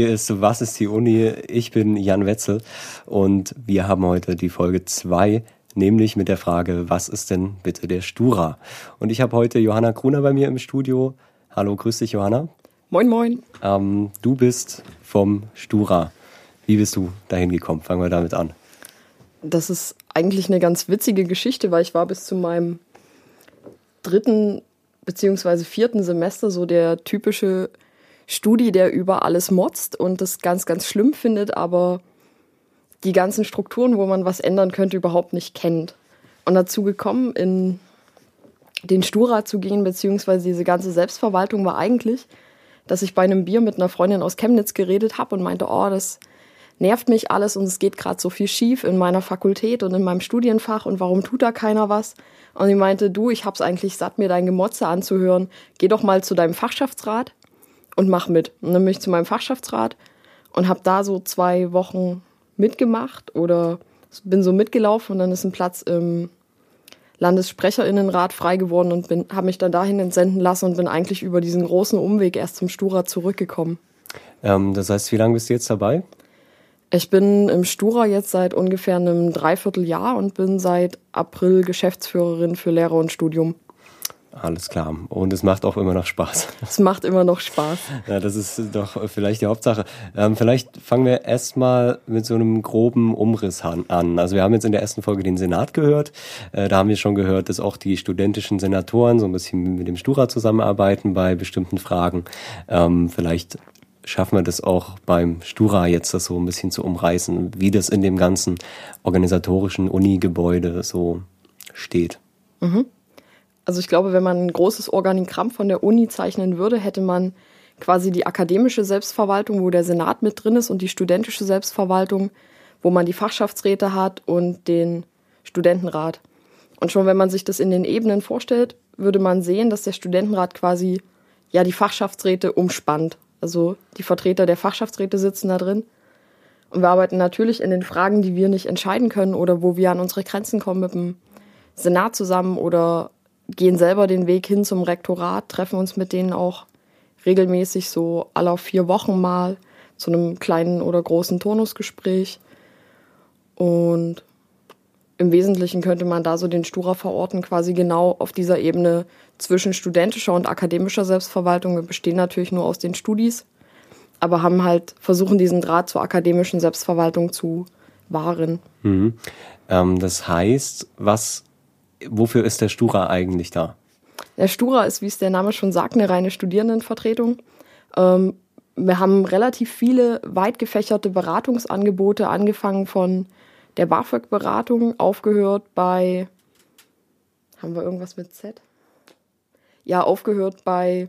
Hier ist Was ist die Uni? Ich bin Jan Wetzel und wir haben heute die Folge 2, nämlich mit der Frage, was ist denn bitte der Stura? Und ich habe heute Johanna Gruner bei mir im Studio. Hallo, grüß dich, Johanna. Moin, moin. Ähm, du bist vom Stura. Wie bist du dahin gekommen? Fangen wir damit an. Das ist eigentlich eine ganz witzige Geschichte, weil ich war bis zu meinem dritten beziehungsweise vierten Semester so der typische Studi, der über alles motzt und das ganz, ganz schlimm findet, aber die ganzen Strukturen, wo man was ändern könnte, überhaupt nicht kennt. Und dazu gekommen, in den Stura zu gehen, beziehungsweise diese ganze Selbstverwaltung war eigentlich, dass ich bei einem Bier mit einer Freundin aus Chemnitz geredet habe und meinte, oh, das nervt mich alles und es geht gerade so viel schief in meiner Fakultät und in meinem Studienfach und warum tut da keiner was? Und sie meinte, du, ich hab's eigentlich satt, mir dein Gemotze anzuhören. Geh doch mal zu deinem Fachschaftsrat und mach mit. Und dann bin ich zu meinem Fachschaftsrat und habe da so zwei Wochen mitgemacht oder bin so mitgelaufen und dann ist ein Platz im Landessprecherinnenrat frei geworden und habe mich dann dahin entsenden lassen und bin eigentlich über diesen großen Umweg erst zum Stura zurückgekommen. Ähm, das heißt, wie lange bist du jetzt dabei? Ich bin im Stura jetzt seit ungefähr einem Dreivierteljahr und bin seit April Geschäftsführerin für Lehrer und Studium. Alles klar. Und es macht auch immer noch Spaß. Es macht immer noch Spaß. Ja, das ist doch vielleicht die Hauptsache. Ähm, vielleicht fangen wir erstmal mit so einem groben Umriss an. Also wir haben jetzt in der ersten Folge den Senat gehört. Äh, da haben wir schon gehört, dass auch die studentischen Senatoren so ein bisschen mit dem Stura zusammenarbeiten bei bestimmten Fragen. Ähm, vielleicht schaffen wir das auch beim Stura jetzt das so ein bisschen zu umreißen, wie das in dem ganzen organisatorischen Uni-Gebäude so steht. Mhm. Also ich glaube, wenn man ein großes Organigramm von der Uni zeichnen würde, hätte man quasi die akademische Selbstverwaltung, wo der Senat mit drin ist und die studentische Selbstverwaltung, wo man die Fachschaftsräte hat und den Studentenrat. Und schon wenn man sich das in den Ebenen vorstellt, würde man sehen, dass der Studentenrat quasi ja die Fachschaftsräte umspannt also die Vertreter der Fachschaftsräte sitzen da drin. Und wir arbeiten natürlich in den Fragen, die wir nicht entscheiden können oder wo wir an unsere Grenzen kommen mit dem Senat zusammen oder gehen selber den Weg hin zum Rektorat, treffen uns mit denen auch regelmäßig so alle vier Wochen mal zu einem kleinen oder großen Turnusgespräch. Und im Wesentlichen könnte man da so den Stura verorten, quasi genau auf dieser Ebene zwischen studentischer und akademischer Selbstverwaltung. Wir bestehen natürlich nur aus den Studis, aber haben halt versuchen, diesen Draht zur akademischen Selbstverwaltung zu wahren. Mhm. Ähm, das heißt, was, wofür ist der Stura eigentlich da? Der Stura ist, wie es der Name schon sagt, eine reine Studierendenvertretung. Ähm, wir haben relativ viele weit gefächerte Beratungsangebote, angefangen von der BAföG-Beratung aufgehört bei, haben wir irgendwas mit Z? Ja, aufgehört bei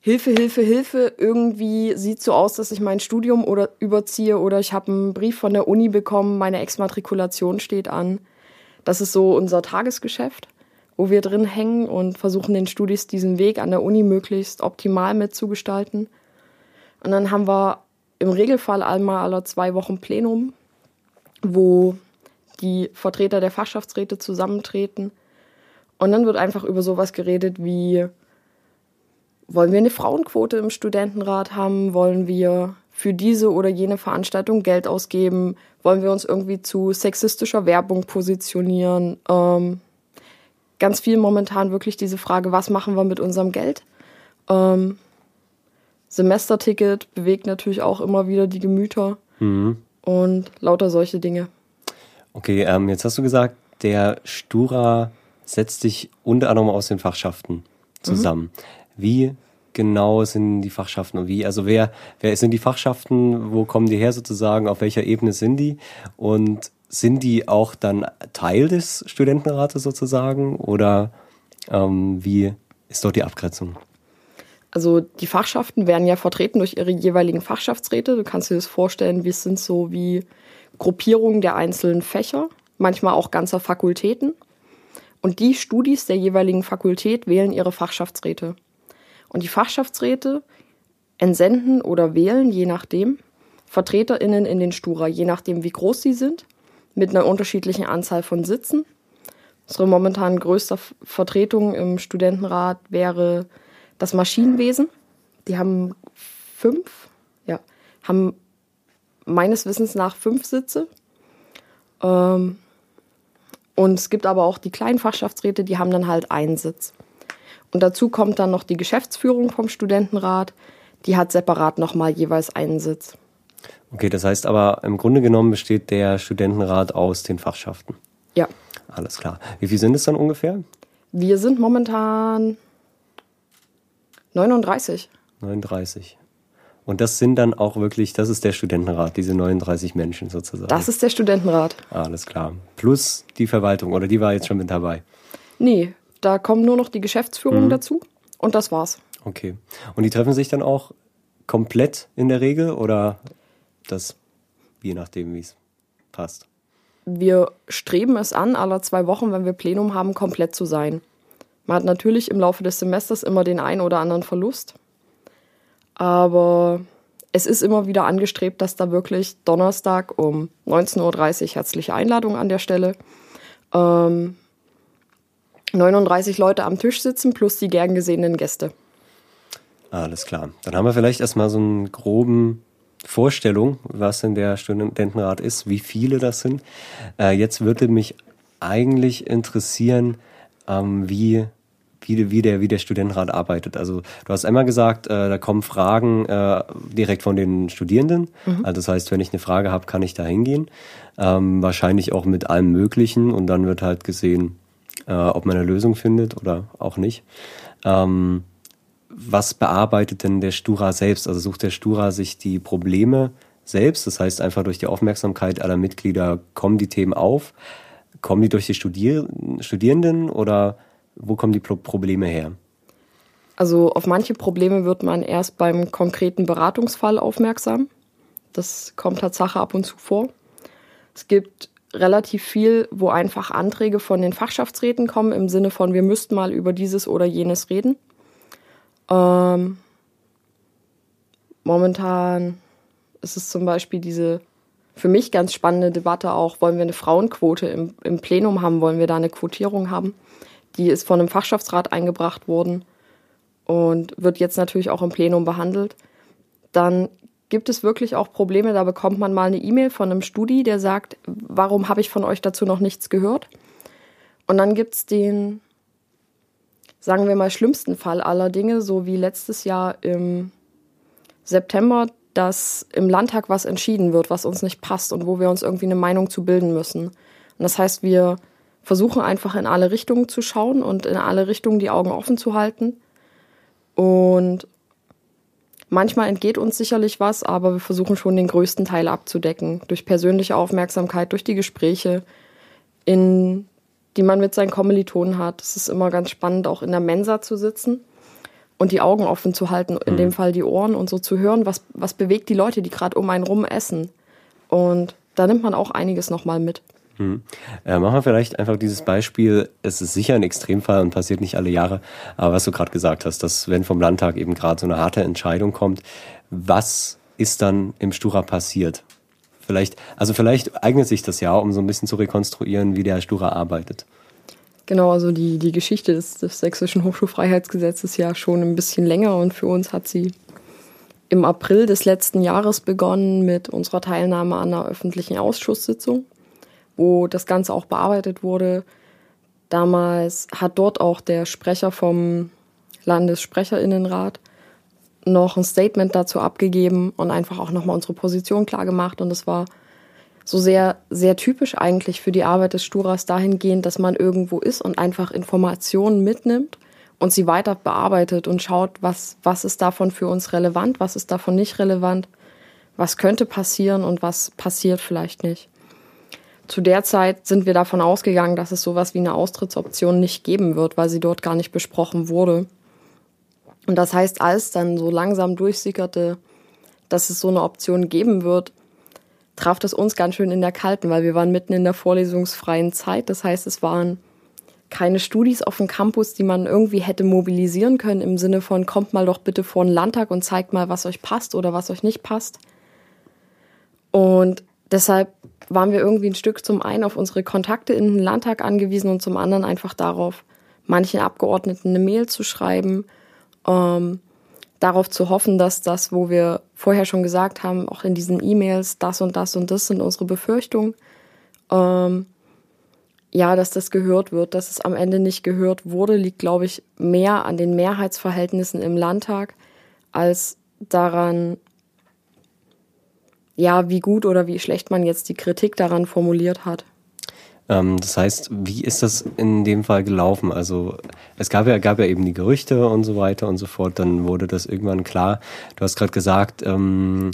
Hilfe, Hilfe, Hilfe. Irgendwie sieht so aus, dass ich mein Studium oder überziehe oder ich habe einen Brief von der Uni bekommen, meine Exmatrikulation steht an. Das ist so unser Tagesgeschäft, wo wir drin hängen und versuchen den Studis diesen Weg an der Uni möglichst optimal mitzugestalten. Und dann haben wir im Regelfall einmal alle zwei Wochen Plenum, wo die Vertreter der Fachschaftsräte zusammentreten. Und dann wird einfach über sowas geredet wie, wollen wir eine Frauenquote im Studentenrat haben? Wollen wir für diese oder jene Veranstaltung Geld ausgeben? Wollen wir uns irgendwie zu sexistischer Werbung positionieren? Ähm, ganz viel momentan wirklich diese Frage, was machen wir mit unserem Geld? Ähm, Semesterticket bewegt natürlich auch immer wieder die Gemüter. Mhm und lauter solche Dinge. Okay, ähm, jetzt hast du gesagt, der Stura setzt sich unter anderem aus den Fachschaften zusammen. Mhm. Wie genau sind die Fachschaften und wie, also wer, wer sind die Fachschaften, wo kommen die her sozusagen, auf welcher Ebene sind die und sind die auch dann Teil des Studentenrates sozusagen oder ähm, wie ist dort die Abgrenzung? Also die Fachschaften werden ja vertreten durch ihre jeweiligen Fachschaftsräte. Du kannst dir das vorstellen, wir sind so wie Gruppierungen der einzelnen Fächer, manchmal auch ganzer Fakultäten. Und die Studis der jeweiligen Fakultät wählen ihre Fachschaftsräte. Und die Fachschaftsräte entsenden oder wählen, je nachdem, VertreterInnen in den Stura, je nachdem, wie groß sie sind, mit einer unterschiedlichen Anzahl von Sitzen. Unsere momentan größte Vertretung im Studentenrat wäre das Maschinenwesen. Die haben fünf, ja, haben meines Wissens nach fünf Sitze. Ähm, und es gibt aber auch die kleinen Fachschaftsräte, die haben dann halt einen Sitz. Und dazu kommt dann noch die Geschäftsführung vom Studentenrat, die hat separat nochmal jeweils einen Sitz. Okay, das heißt aber im Grunde genommen besteht der Studentenrat aus den Fachschaften. Ja. Alles klar. Wie viel sind es dann ungefähr? Wir sind momentan 39. 39. Und das sind dann auch wirklich, das ist der Studentenrat, diese 39 Menschen sozusagen. Das ist der Studentenrat. Alles klar. Plus die Verwaltung, oder die war jetzt schon mit dabei? Nee, da kommt nur noch die Geschäftsführung mhm. dazu und das war's. Okay. Und die treffen sich dann auch komplett in der Regel oder das je nachdem, wie es passt? Wir streben es an, alle zwei Wochen, wenn wir Plenum haben, komplett zu sein. Man hat natürlich im Laufe des Semesters immer den einen oder anderen Verlust. Aber es ist immer wieder angestrebt, dass da wirklich Donnerstag um 19.30 Uhr herzliche Einladung an der Stelle. Ähm, 39 Leute am Tisch sitzen plus die gern gesehenen Gäste. Alles klar. Dann haben wir vielleicht erstmal so einen groben Vorstellung, was denn der Studentenrat ist, wie viele das sind. Äh, jetzt würde mich eigentlich interessieren, ähm, wie wie, wie, der, wie der Studentenrat arbeitet. Also du hast einmal gesagt, äh, da kommen Fragen äh, direkt von den Studierenden. Mhm. Also das heißt, wenn ich eine Frage habe, kann ich da hingehen. Ähm, wahrscheinlich auch mit allem Möglichen und dann wird halt gesehen, äh, ob man eine Lösung findet oder auch nicht. Ähm, was bearbeitet denn der Stura selbst? Also sucht der Stura sich die Probleme selbst? Das heißt, einfach durch die Aufmerksamkeit aller Mitglieder kommen die Themen auf. Kommen die durch die Studier Studierenden oder wo kommen die Probleme her? Also auf manche Probleme wird man erst beim konkreten Beratungsfall aufmerksam. Das kommt Tatsache ab und zu vor. Es gibt relativ viel, wo einfach Anträge von den Fachschaftsräten kommen im Sinne von, wir müssten mal über dieses oder jenes reden. Ähm, momentan ist es zum Beispiel diese für mich ganz spannende Debatte auch, wollen wir eine Frauenquote im, im Plenum haben, wollen wir da eine Quotierung haben? Die ist von einem Fachschaftsrat eingebracht worden und wird jetzt natürlich auch im Plenum behandelt. Dann gibt es wirklich auch Probleme, da bekommt man mal eine E-Mail von einem Studi, der sagt, warum habe ich von euch dazu noch nichts gehört? Und dann gibt es den, sagen wir mal, schlimmsten Fall aller Dinge, so wie letztes Jahr im September, dass im Landtag was entschieden wird, was uns nicht passt und wo wir uns irgendwie eine Meinung zu bilden müssen. Und das heißt, wir versuchen einfach in alle Richtungen zu schauen und in alle Richtungen die Augen offen zu halten. Und manchmal entgeht uns sicherlich was, aber wir versuchen schon den größten Teil abzudecken. Durch persönliche Aufmerksamkeit, durch die Gespräche, in, die man mit seinen Kommilitonen hat. Es ist immer ganz spannend, auch in der Mensa zu sitzen und die Augen offen zu halten, in mhm. dem Fall die Ohren und so zu hören, was, was bewegt die Leute, die gerade um einen rum essen. Und da nimmt man auch einiges nochmal mit. Hm. Äh, machen wir vielleicht einfach dieses Beispiel. Es ist sicher ein Extremfall und passiert nicht alle Jahre. Aber was du gerade gesagt hast, dass wenn vom Landtag eben gerade so eine harte Entscheidung kommt, was ist dann im Stura passiert? Vielleicht, also vielleicht eignet sich das ja, um so ein bisschen zu rekonstruieren, wie der Stura arbeitet. Genau, also die, die Geschichte des, des Sächsischen Hochschulfreiheitsgesetzes ja schon ein bisschen länger und für uns hat sie im April des letzten Jahres begonnen mit unserer Teilnahme an einer öffentlichen Ausschusssitzung wo das Ganze auch bearbeitet wurde. Damals hat dort auch der Sprecher vom Landessprecherinnenrat noch ein Statement dazu abgegeben und einfach auch nochmal unsere Position klar gemacht. Und es war so sehr, sehr typisch eigentlich für die Arbeit des Sturas dahingehend, dass man irgendwo ist und einfach Informationen mitnimmt und sie weiter bearbeitet und schaut, was, was ist davon für uns relevant, was ist davon nicht relevant, was könnte passieren und was passiert vielleicht nicht zu der Zeit sind wir davon ausgegangen, dass es sowas wie eine Austrittsoption nicht geben wird, weil sie dort gar nicht besprochen wurde. Und das heißt, als dann so langsam durchsickerte, dass es so eine Option geben wird, traf das uns ganz schön in der Kalten, weil wir waren mitten in der vorlesungsfreien Zeit. Das heißt, es waren keine Studis auf dem Campus, die man irgendwie hätte mobilisieren können im Sinne von, kommt mal doch bitte vor den Landtag und zeigt mal, was euch passt oder was euch nicht passt. Und deshalb waren wir irgendwie ein Stück zum einen auf unsere Kontakte in den Landtag angewiesen und zum anderen einfach darauf, manchen Abgeordneten eine Mail zu schreiben, ähm, darauf zu hoffen, dass das, wo wir vorher schon gesagt haben, auch in diesen E-Mails, das und das und das sind unsere Befürchtungen, ähm, ja, dass das gehört wird. Dass es am Ende nicht gehört wurde, liegt, glaube ich, mehr an den Mehrheitsverhältnissen im Landtag als daran, ja, wie gut oder wie schlecht man jetzt die Kritik daran formuliert hat. Ähm, das heißt, wie ist das in dem Fall gelaufen? Also es gab ja, gab ja eben die Gerüchte und so weiter und so fort. Dann wurde das irgendwann klar. Du hast gerade gesagt, ähm,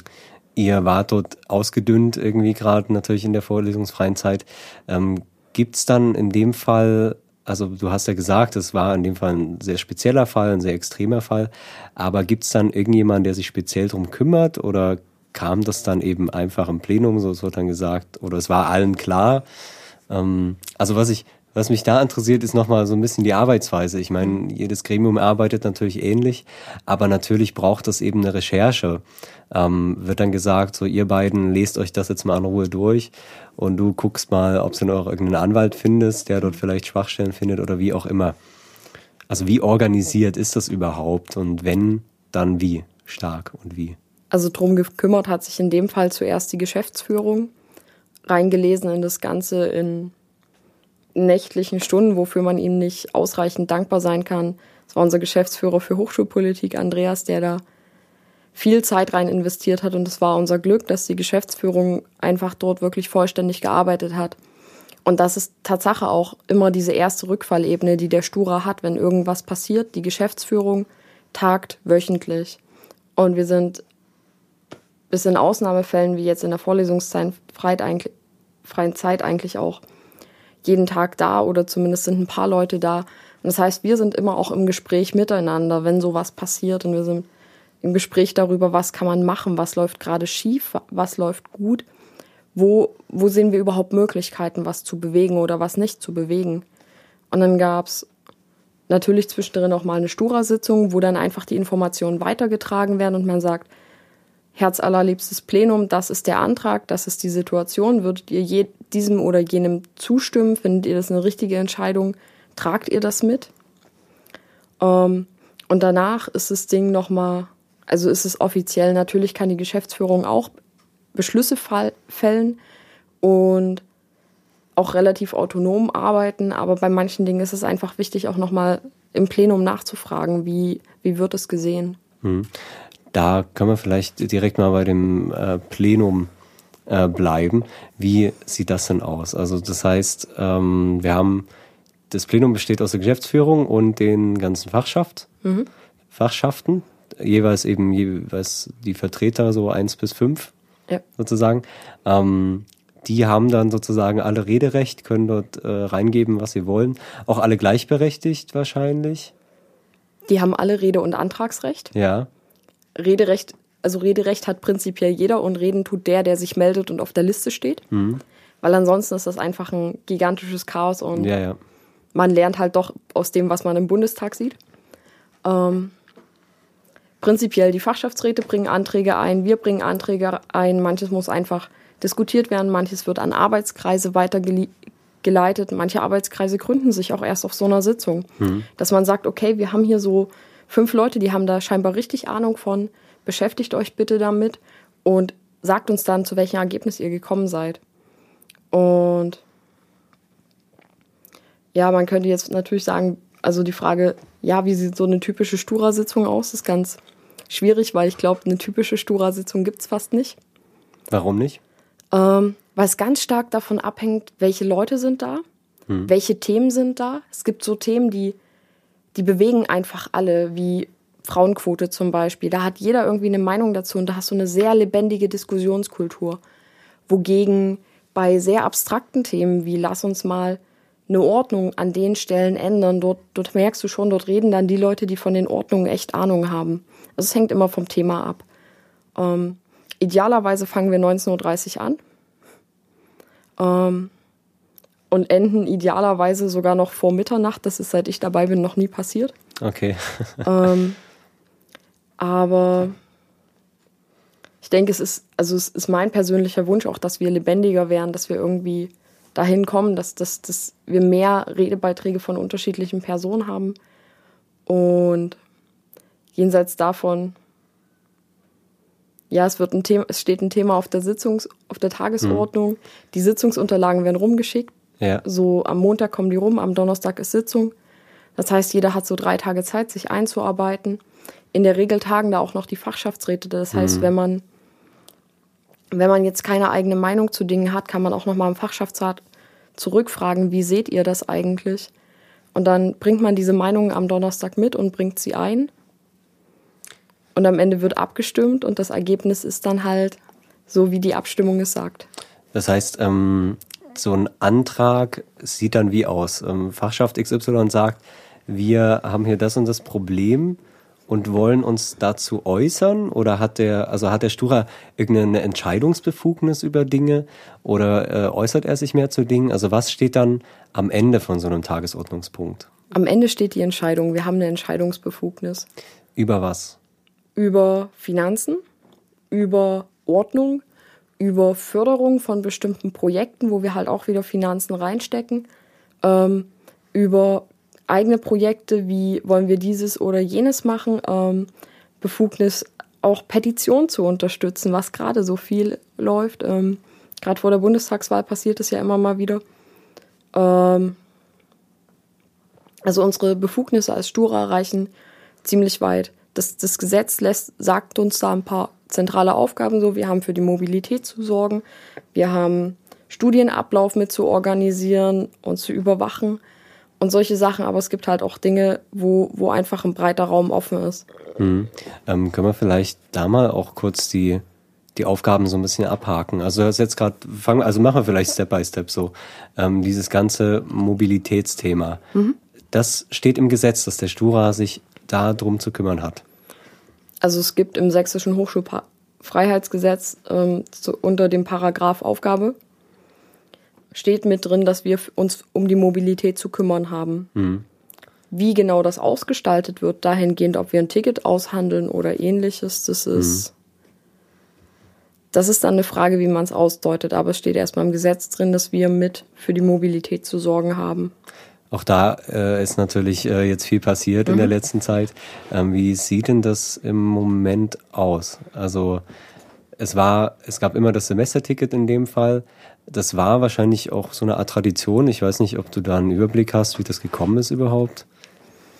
ihr wart dort ausgedünnt irgendwie gerade natürlich in der vorlesungsfreien Zeit. Ähm, Gibt es dann in dem Fall also du hast ja gesagt, es war in dem Fall ein sehr spezieller Fall, ein sehr extremer Fall. Aber gibt es dann irgendjemanden, der sich speziell darum kümmert oder kam das dann eben einfach im Plenum, so es wird dann gesagt, oder es war allen klar? Ähm, also was ich, was mich da interessiert, ist nochmal so ein bisschen die Arbeitsweise. Ich meine, jedes Gremium arbeitet natürlich ähnlich, aber natürlich braucht das eben eine Recherche. Ähm, wird dann gesagt, so ihr beiden lest euch das jetzt mal in Ruhe durch und du guckst mal, ob du noch irgendeinen Anwalt findest, der dort vielleicht Schwachstellen findet oder wie auch immer. Also wie organisiert ist das überhaupt und wenn, dann wie stark und wie? Also drum gekümmert hat sich in dem Fall zuerst die Geschäftsführung reingelesen in das Ganze in nächtlichen Stunden, wofür man ihm nicht ausreichend dankbar sein kann. Das war unser Geschäftsführer für Hochschulpolitik, Andreas, der da viel Zeit rein investiert hat. Und es war unser Glück, dass die Geschäftsführung einfach dort wirklich vollständig gearbeitet hat. Und das ist Tatsache auch immer diese erste Rückfallebene, die der Stura hat, wenn irgendwas passiert. Die Geschäftsführung tagt wöchentlich. Und wir sind bis in Ausnahmefällen, wie jetzt in der Vorlesungszeit, freien Zeit eigentlich auch jeden Tag da oder zumindest sind ein paar Leute da. Und das heißt, wir sind immer auch im Gespräch miteinander, wenn sowas passiert und wir sind im Gespräch darüber, was kann man machen, was läuft gerade schief, was läuft gut, wo, wo sehen wir überhaupt Möglichkeiten, was zu bewegen oder was nicht zu bewegen. Und dann gab's natürlich zwischendrin auch mal eine Stura-Sitzung, wo dann einfach die Informationen weitergetragen werden und man sagt, Herz allerliebstes Plenum, das ist der Antrag, das ist die Situation. Würdet ihr diesem oder jenem zustimmen? Findet ihr das eine richtige Entscheidung? Tragt ihr das mit? Ähm, und danach ist das Ding nochmal, also ist es offiziell, natürlich kann die Geschäftsführung auch Beschlüsse fällen und auch relativ autonom arbeiten, aber bei manchen Dingen ist es einfach wichtig, auch nochmal im Plenum nachzufragen, wie, wie wird es gesehen. Hm. Da können wir vielleicht direkt mal bei dem äh, Plenum äh, bleiben. Wie sieht das denn aus? Also das heißt, ähm, wir haben das Plenum besteht aus der Geschäftsführung und den ganzen Fachschaft, mhm. Fachschaften, jeweils eben jeweils die Vertreter so eins bis fünf ja. sozusagen. Ähm, die haben dann sozusagen alle Rederecht, können dort äh, reingeben, was sie wollen. Auch alle gleichberechtigt wahrscheinlich. Die haben alle Rede- und Antragsrecht. Ja. Rederecht, also Rederecht hat prinzipiell jeder und reden tut der, der sich meldet und auf der Liste steht. Mhm. Weil ansonsten ist das einfach ein gigantisches Chaos und ja, ja. man lernt halt doch aus dem, was man im Bundestag sieht. Ähm, prinzipiell die Fachschaftsräte bringen Anträge ein, wir bringen Anträge ein, manches muss einfach diskutiert werden, manches wird an Arbeitskreise weitergeleitet, manche Arbeitskreise gründen sich auch erst auf so einer Sitzung, mhm. dass man sagt, okay, wir haben hier so fünf Leute, die haben da scheinbar richtig Ahnung von. Beschäftigt euch bitte damit und sagt uns dann, zu welchem Ergebnis ihr gekommen seid. Und ja, man könnte jetzt natürlich sagen, also die Frage, ja, wie sieht so eine typische Stura-Sitzung aus, ist ganz schwierig, weil ich glaube, eine typische Stura-Sitzung gibt es fast nicht. Warum nicht? Ähm, weil es ganz stark davon abhängt, welche Leute sind da, hm. welche Themen sind da. Es gibt so Themen, die die bewegen einfach alle, wie Frauenquote zum Beispiel. Da hat jeder irgendwie eine Meinung dazu und da hast du eine sehr lebendige Diskussionskultur. Wogegen bei sehr abstrakten Themen wie lass uns mal eine Ordnung an den Stellen ändern, dort, dort merkst du schon, dort reden dann die Leute, die von den Ordnungen echt Ahnung haben. Also es hängt immer vom Thema ab. Ähm, idealerweise fangen wir 19.30 Uhr an. Ähm, und enden idealerweise sogar noch vor Mitternacht. Das ist, seit ich dabei bin, noch nie passiert. Okay. ähm, aber ich denke, es ist, also es ist mein persönlicher Wunsch auch, dass wir lebendiger werden, dass wir irgendwie dahin kommen, dass, dass, dass wir mehr Redebeiträge von unterschiedlichen Personen haben. Und jenseits davon, ja, es wird ein Thema, es steht ein Thema auf der Sitzungs-, auf der Tagesordnung. Mhm. Die Sitzungsunterlagen werden rumgeschickt. Ja. So am Montag kommen die rum, am Donnerstag ist Sitzung. Das heißt, jeder hat so drei Tage Zeit, sich einzuarbeiten. In der Regel tagen da auch noch die Fachschaftsräte. Das heißt, mhm. wenn man wenn man jetzt keine eigene Meinung zu Dingen hat, kann man auch nochmal im Fachschaftsrat zurückfragen, wie seht ihr das eigentlich? Und dann bringt man diese Meinungen am Donnerstag mit und bringt sie ein. Und am Ende wird abgestimmt und das Ergebnis ist dann halt so, wie die Abstimmung es sagt. Das heißt, ähm, so ein Antrag sieht dann wie aus? Ähm, Fachschaft XY sagt, wir haben hier das und das Problem und wollen uns dazu äußern? Oder hat der, also hat der Stura irgendeine Entscheidungsbefugnis über Dinge oder äh, äußert er sich mehr zu Dingen? Also was steht dann am Ende von so einem Tagesordnungspunkt? Am Ende steht die Entscheidung. Wir haben eine Entscheidungsbefugnis. Über was? Über Finanzen, über Ordnung, über Förderung von bestimmten Projekten, wo wir halt auch wieder Finanzen reinstecken, ähm, über eigene Projekte, wie wollen wir dieses oder jenes machen, ähm, Befugnis auch Petitionen zu unterstützen, was gerade so viel läuft. Ähm, gerade vor der Bundestagswahl passiert es ja immer mal wieder. Ähm, also unsere Befugnisse als Stura reichen ziemlich weit. Das, das Gesetz lässt, sagt uns da ein paar zentrale Aufgaben so. Wir haben für die Mobilität zu sorgen. Wir haben Studienablauf mit zu organisieren und zu überwachen und solche Sachen, aber es gibt halt auch Dinge, wo, wo einfach ein breiter Raum offen ist. Hm. Ähm, können wir vielleicht da mal auch kurz die, die Aufgaben so ein bisschen abhaken? Also das jetzt gerade fangen, also machen wir vielleicht Step by Step so. Ähm, dieses ganze Mobilitätsthema. Mhm. Das steht im Gesetz, dass der Stura sich da drum zu kümmern hat. Also es gibt im sächsischen Hochschulfreiheitsgesetz ähm, so unter dem Paragraph Aufgabe steht mit drin, dass wir uns um die Mobilität zu kümmern haben. Mhm. Wie genau das ausgestaltet wird, dahingehend, ob wir ein Ticket aushandeln oder ähnliches, das ist, mhm. das ist dann eine Frage, wie man es ausdeutet. Aber es steht erstmal im Gesetz drin, dass wir mit für die Mobilität zu sorgen haben. Auch da äh, ist natürlich äh, jetzt viel passiert mhm. in der mhm. letzten Zeit. Ähm, wie sieht denn das im Moment aus? Also es war, es gab immer das Semesterticket in dem Fall das war wahrscheinlich auch so eine Art Tradition. Ich weiß nicht, ob du da einen Überblick hast, wie das gekommen ist überhaupt.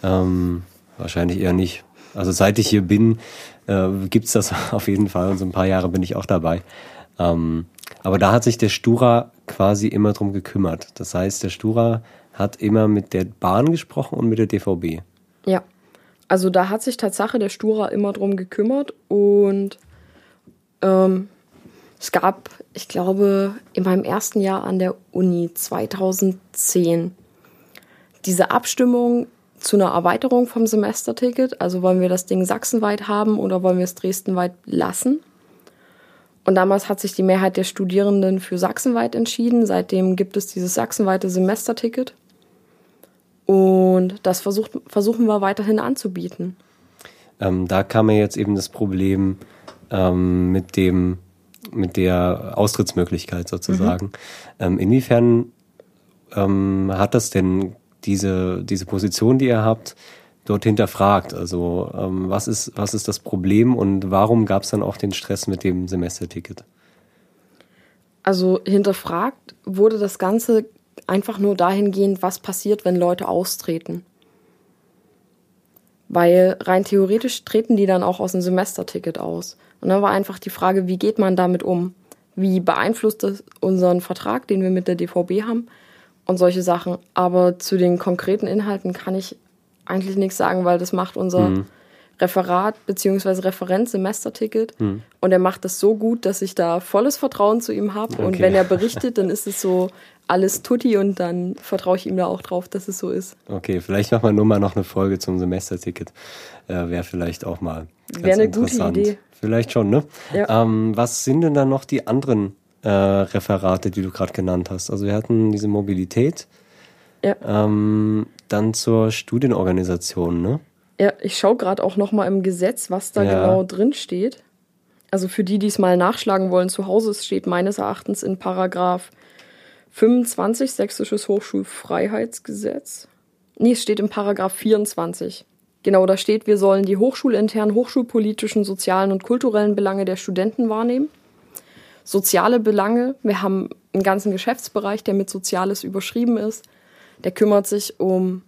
Ähm, wahrscheinlich eher nicht. Also seit ich hier bin, äh, gibt's das auf jeden Fall und so ein paar Jahre bin ich auch dabei. Ähm, aber da hat sich der Stura quasi immer drum gekümmert. Das heißt, der Stura hat immer mit der Bahn gesprochen und mit der DVB. Ja, also da hat sich Tatsache der Stura immer drum gekümmert und ähm, es gab, ich glaube, in meinem ersten Jahr an der Uni 2010 diese Abstimmung zu einer Erweiterung vom Semesterticket. Also wollen wir das Ding sachsenweit haben oder wollen wir es dresdenweit lassen? Und damals hat sich die Mehrheit der Studierenden für sachsenweit entschieden. Seitdem gibt es dieses sachsenweite Semesterticket. Und das versucht, versuchen wir weiterhin anzubieten. Ähm, da kam mir jetzt eben das Problem ähm, mit dem mit der Austrittsmöglichkeit sozusagen. Mhm. Ähm, inwiefern ähm, hat das denn diese, diese Position, die ihr habt, dort hinterfragt? Also ähm, was, ist, was ist das Problem und warum gab es dann auch den Stress mit dem Semesterticket? Also hinterfragt wurde das Ganze einfach nur dahingehend, was passiert, wenn Leute austreten. Weil rein theoretisch treten die dann auch aus dem Semesterticket aus. Und dann war einfach die Frage, wie geht man damit um? Wie beeinflusst das unseren Vertrag, den wir mit der DVB haben? Und solche Sachen. Aber zu den konkreten Inhalten kann ich eigentlich nichts sagen, weil das macht unser mhm. Referat bzw. Referenzsemesterticket. Mhm. Und er macht das so gut, dass ich da volles Vertrauen zu ihm habe. Okay. Und wenn er berichtet, dann ist es so alles tutti und dann vertraue ich ihm da auch drauf, dass es so ist. Okay, vielleicht machen wir nur mal noch eine Folge zum Semesterticket. Äh, Wäre vielleicht auch mal Wäre eine gute Idee. Vielleicht schon, ne? Ja. Ähm, was sind denn dann noch die anderen äh, Referate, die du gerade genannt hast? Also wir hatten diese Mobilität. Ja. Ähm, dann zur Studienorganisation, ne? Ja, ich schaue gerade auch noch mal im Gesetz, was da ja. genau drin steht. Also für die, die es mal nachschlagen wollen, zu Hause steht meines Erachtens in Paragraph 25 Sächsisches Hochschulfreiheitsgesetz. Nee, es steht in Paragraph 24. Genau, da steht, wir sollen die hochschulinternen, hochschulpolitischen, sozialen und kulturellen Belange der Studenten wahrnehmen. Soziale Belange, wir haben einen ganzen Geschäftsbereich, der mit Soziales überschrieben ist. Der kümmert sich um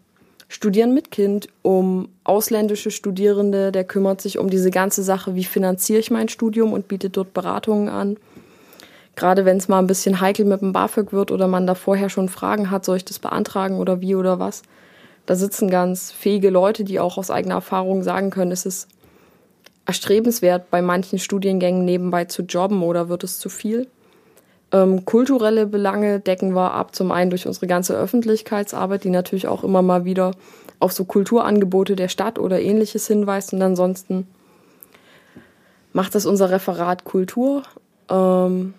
Studieren mit Kind, um ausländische Studierende, der kümmert sich um diese ganze Sache, wie finanziere ich mein Studium und bietet dort Beratungen an. Gerade wenn es mal ein bisschen heikel mit dem BAföG wird oder man da vorher schon Fragen hat, soll ich das beantragen oder wie oder was. Da sitzen ganz fähige Leute, die auch aus eigener Erfahrung sagen können, es ist erstrebenswert, bei manchen Studiengängen nebenbei zu jobben oder wird es zu viel. Ähm, kulturelle Belange decken wir ab, zum einen durch unsere ganze Öffentlichkeitsarbeit, die natürlich auch immer mal wieder auf so Kulturangebote der Stadt oder ähnliches hinweist. Und ansonsten macht das unser Referat Kultur, ähm,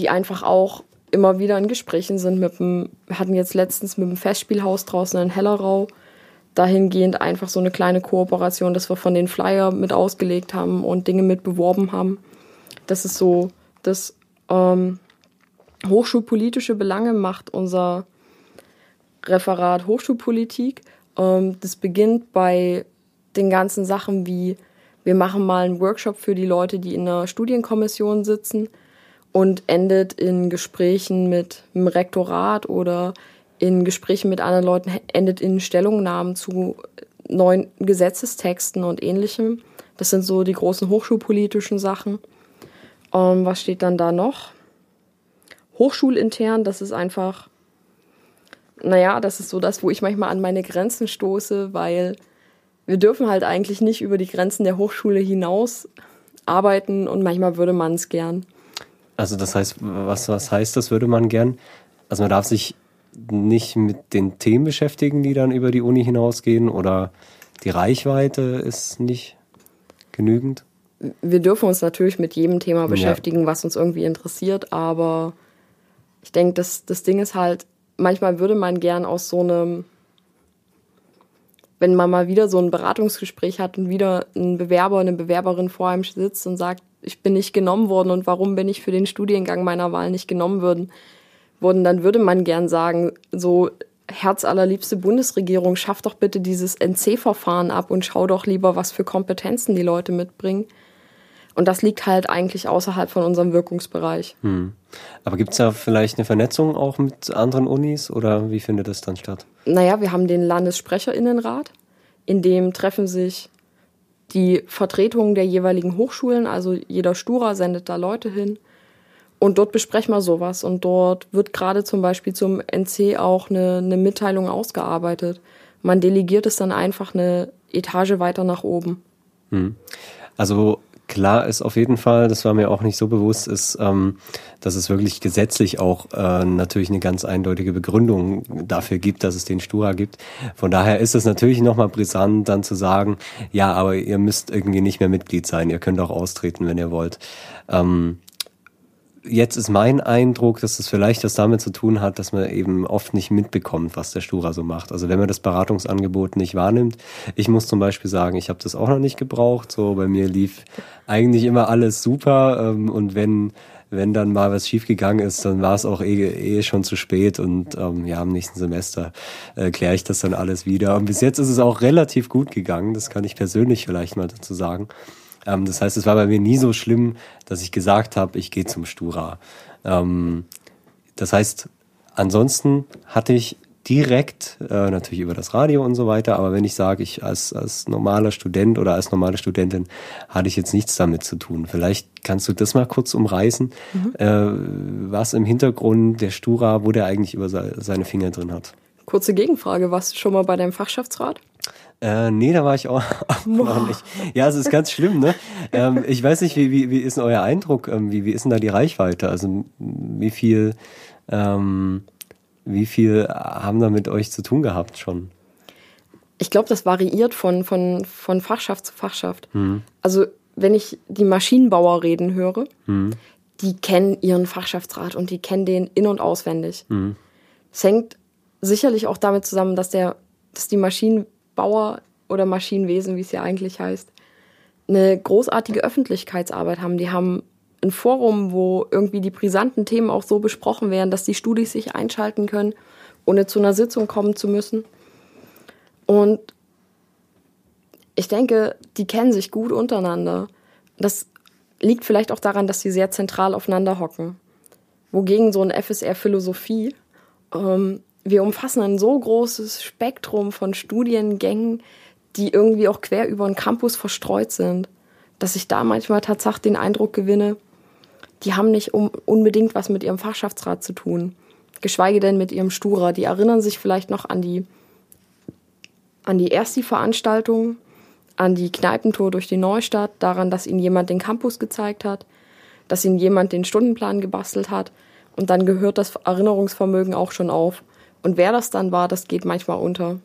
die einfach auch immer wieder in Gesprächen sind mit dem, wir hatten jetzt letztens mit dem Festspielhaus draußen in Hellerau, dahingehend einfach so eine kleine Kooperation, dass wir von den Flyer mit ausgelegt haben und Dinge mit beworben haben. Das ist so das ähm, hochschulpolitische Belange macht unser Referat Hochschulpolitik. Ähm, das beginnt bei den ganzen Sachen wie, wir machen mal einen Workshop für die Leute, die in einer Studienkommission sitzen und endet in Gesprächen mit dem Rektorat oder in Gesprächen mit anderen Leuten, endet in Stellungnahmen zu neuen Gesetzestexten und ähnlichem. Das sind so die großen hochschulpolitischen Sachen. Ähm, was steht dann da noch? hochschulintern, das ist einfach, naja, das ist so das, wo ich manchmal an meine Grenzen stoße, weil wir dürfen halt eigentlich nicht über die Grenzen der Hochschule hinaus arbeiten und manchmal würde man es gern. Also das heißt, was, was heißt das, würde man gern? Also man darf sich nicht mit den Themen beschäftigen, die dann über die Uni hinausgehen oder die Reichweite ist nicht genügend? Wir dürfen uns natürlich mit jedem Thema beschäftigen, ja. was uns irgendwie interessiert, aber ich denke, das, das Ding ist halt, manchmal würde man gern aus so einem, wenn man mal wieder so ein Beratungsgespräch hat und wieder ein Bewerber, eine Bewerberin vor einem sitzt und sagt, ich bin nicht genommen worden und warum bin ich für den Studiengang meiner Wahl nicht genommen worden, worden dann würde man gern sagen, so herzallerliebste Bundesregierung, schaff doch bitte dieses NC-Verfahren ab und schau doch lieber, was für Kompetenzen die Leute mitbringen. Und das liegt halt eigentlich außerhalb von unserem Wirkungsbereich. Hm. Aber gibt es da vielleicht eine Vernetzung auch mit anderen Unis oder wie findet das dann statt? Naja, wir haben den Landessprecherinnenrat, in dem treffen sich die Vertretungen der jeweiligen Hochschulen, also jeder Stura sendet da Leute hin. Und dort besprechen wir sowas. Und dort wird gerade zum Beispiel zum NC auch eine, eine Mitteilung ausgearbeitet. Man delegiert es dann einfach eine Etage weiter nach oben. Hm. Also klar ist auf jeden Fall, das war mir auch nicht so bewusst, ist, ähm, dass es wirklich gesetzlich auch äh, natürlich eine ganz eindeutige Begründung dafür gibt, dass es den Stura gibt. Von daher ist es natürlich nochmal brisant, dann zu sagen, ja, aber ihr müsst irgendwie nicht mehr Mitglied sein, ihr könnt auch austreten, wenn ihr wollt. Ähm, jetzt ist mein Eindruck, dass es vielleicht was damit zu tun hat, dass man eben oft nicht mitbekommt, was der Stura so macht. Also wenn man das Beratungsangebot nicht wahrnimmt. Ich muss zum Beispiel sagen, ich habe das auch noch nicht gebraucht. So bei mir lief eigentlich immer alles super ähm, und wenn wenn dann mal was schiefgegangen ist, dann war es auch eh, eh schon zu spät und ähm, ja, im nächsten Semester äh, kläre ich das dann alles wieder. Und bis jetzt ist es auch relativ gut gegangen, das kann ich persönlich vielleicht mal dazu sagen. Ähm, das heißt, es war bei mir nie so schlimm, dass ich gesagt habe, ich gehe zum Stura. Ähm, das heißt, ansonsten hatte ich direkt, äh, natürlich über das Radio und so weiter, aber wenn ich sage, ich als, als normaler Student oder als normale Studentin hatte ich jetzt nichts damit zu tun. Vielleicht kannst du das mal kurz umreißen, mhm. äh, was im Hintergrund der Stura, wo der eigentlich über seine Finger drin hat. Kurze Gegenfrage, warst du schon mal bei deinem Fachschaftsrat? Äh, nee, da war ich auch, auch noch nicht. Ja, es ist ganz schlimm, ne? Ähm, ich weiß nicht, wie, wie, wie ist denn euer Eindruck? Ähm, wie, wie ist denn da die Reichweite? Also wie viel, ähm, wie viel haben da mit euch zu tun gehabt schon? Ich glaube, das variiert von, von, von Fachschaft zu Fachschaft. Hm. Also wenn ich die Maschinenbauer reden höre, hm. die kennen ihren Fachschaftsrat und die kennen den in- und auswendig. Hm. Es hängt sicherlich auch damit zusammen, dass der, dass die Maschinen Bauer oder Maschinenwesen, wie es ja eigentlich heißt, eine großartige Öffentlichkeitsarbeit haben. Die haben ein Forum, wo irgendwie die brisanten Themen auch so besprochen werden, dass die Studis sich einschalten können, ohne zu einer Sitzung kommen zu müssen. Und ich denke, die kennen sich gut untereinander. Das liegt vielleicht auch daran, dass sie sehr zentral aufeinander hocken. Wogegen so ein FSR Philosophie, ähm, wir umfassen ein so großes Spektrum von Studiengängen, die irgendwie auch quer über den Campus verstreut sind, dass ich da manchmal tatsächlich den Eindruck gewinne, die haben nicht unbedingt was mit ihrem Fachschaftsrat zu tun, geschweige denn mit ihrem Stura. Die erinnern sich vielleicht noch an die, an die Ersti-Veranstaltung, an die Kneipentour durch die Neustadt, daran, dass ihnen jemand den Campus gezeigt hat, dass ihnen jemand den Stundenplan gebastelt hat und dann gehört das Erinnerungsvermögen auch schon auf. Und wer das dann war, das geht manchmal unter.